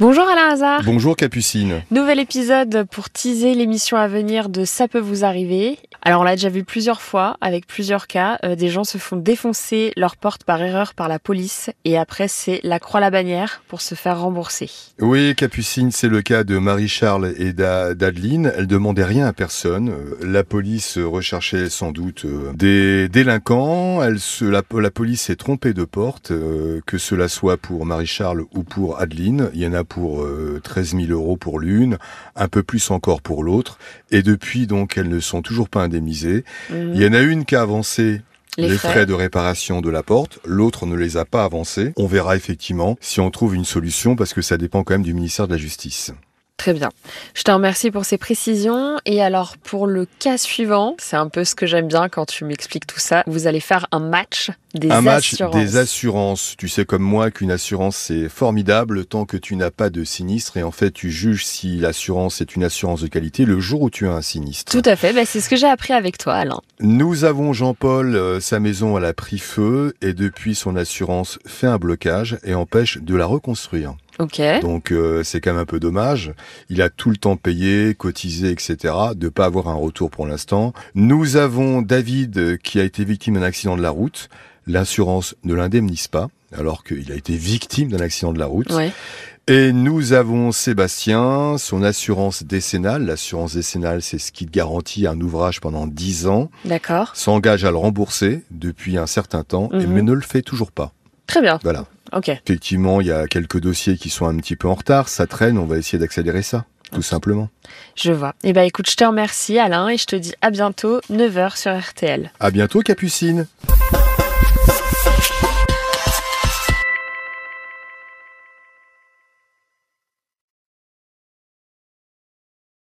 Bonjour Alain Hazard. Bonjour Capucine. Nouvel épisode pour teaser l'émission à venir de Ça peut vous arriver. Alors on l'a déjà vu plusieurs fois avec plusieurs cas. Euh, des gens se font défoncer leur porte par erreur par la police et après c'est la croix la bannière pour se faire rembourser. Oui Capucine, c'est le cas de Marie-Charles et d'Adeline. Elles demandaient rien à personne. Euh, la police recherchait sans doute euh, des délinquants. Elle la, la police s'est trompée de porte, que cela soit pour Marie-Charles ou pour Adeline. Il y en a pour 13 000 euros pour l'une, un peu plus encore pour l'autre. Et depuis, donc, elles ne sont toujours pas Mhm. Il y en a une qui a avancé Les les, frais. frais. de réparation de la porte, l'autre ne les a pas avancés. On verra effectivement si on trouve une solution parce que ça dépend quand même du ministère de la Justice. Très bien. Je te remercie pour ces précisions. Et alors pour le cas suivant, c'est un peu ce que j'aime bien quand tu m'expliques tout ça. Vous allez faire un match des un match assurances. des assurances. Tu sais comme moi qu'une assurance c'est formidable tant que tu n'as pas de sinistre et en fait tu juges si l'assurance est une assurance de qualité le jour où tu as un sinistre. Tout à fait. Bah, c'est ce que j'ai appris avec toi, Alain. Nous avons Jean-Paul, euh, sa maison elle a pris feu et depuis son assurance fait un blocage et empêche de la reconstruire. Donc euh, c'est quand même un peu dommage. Il a tout le temps payé, cotisé, etc. De pas avoir un retour pour l'instant. Nous avons David euh, qui a été victime d'un accident de la route. L'assurance ne l'indemnise pas alors qu'il a été victime d'un accident de la route. Ouais. Et nous avons Sébastien, son assurance décennale. L'assurance décennale, c'est ce qui garantit un ouvrage pendant 10 ans, D'accord. s'engage à le rembourser depuis un certain temps, Mhm. mais ne le fait toujours pas. Très bien. Voilà. Effectivement, il y a quelques dossiers qui sont un petit peu en retard, ça traîne, on va essayer d'accélérer ça, tout simplement. Je vois. Eh ben écoute, je te remercie Alain et je te dis à bientôt 9h sur RTL. À bientôt Capucine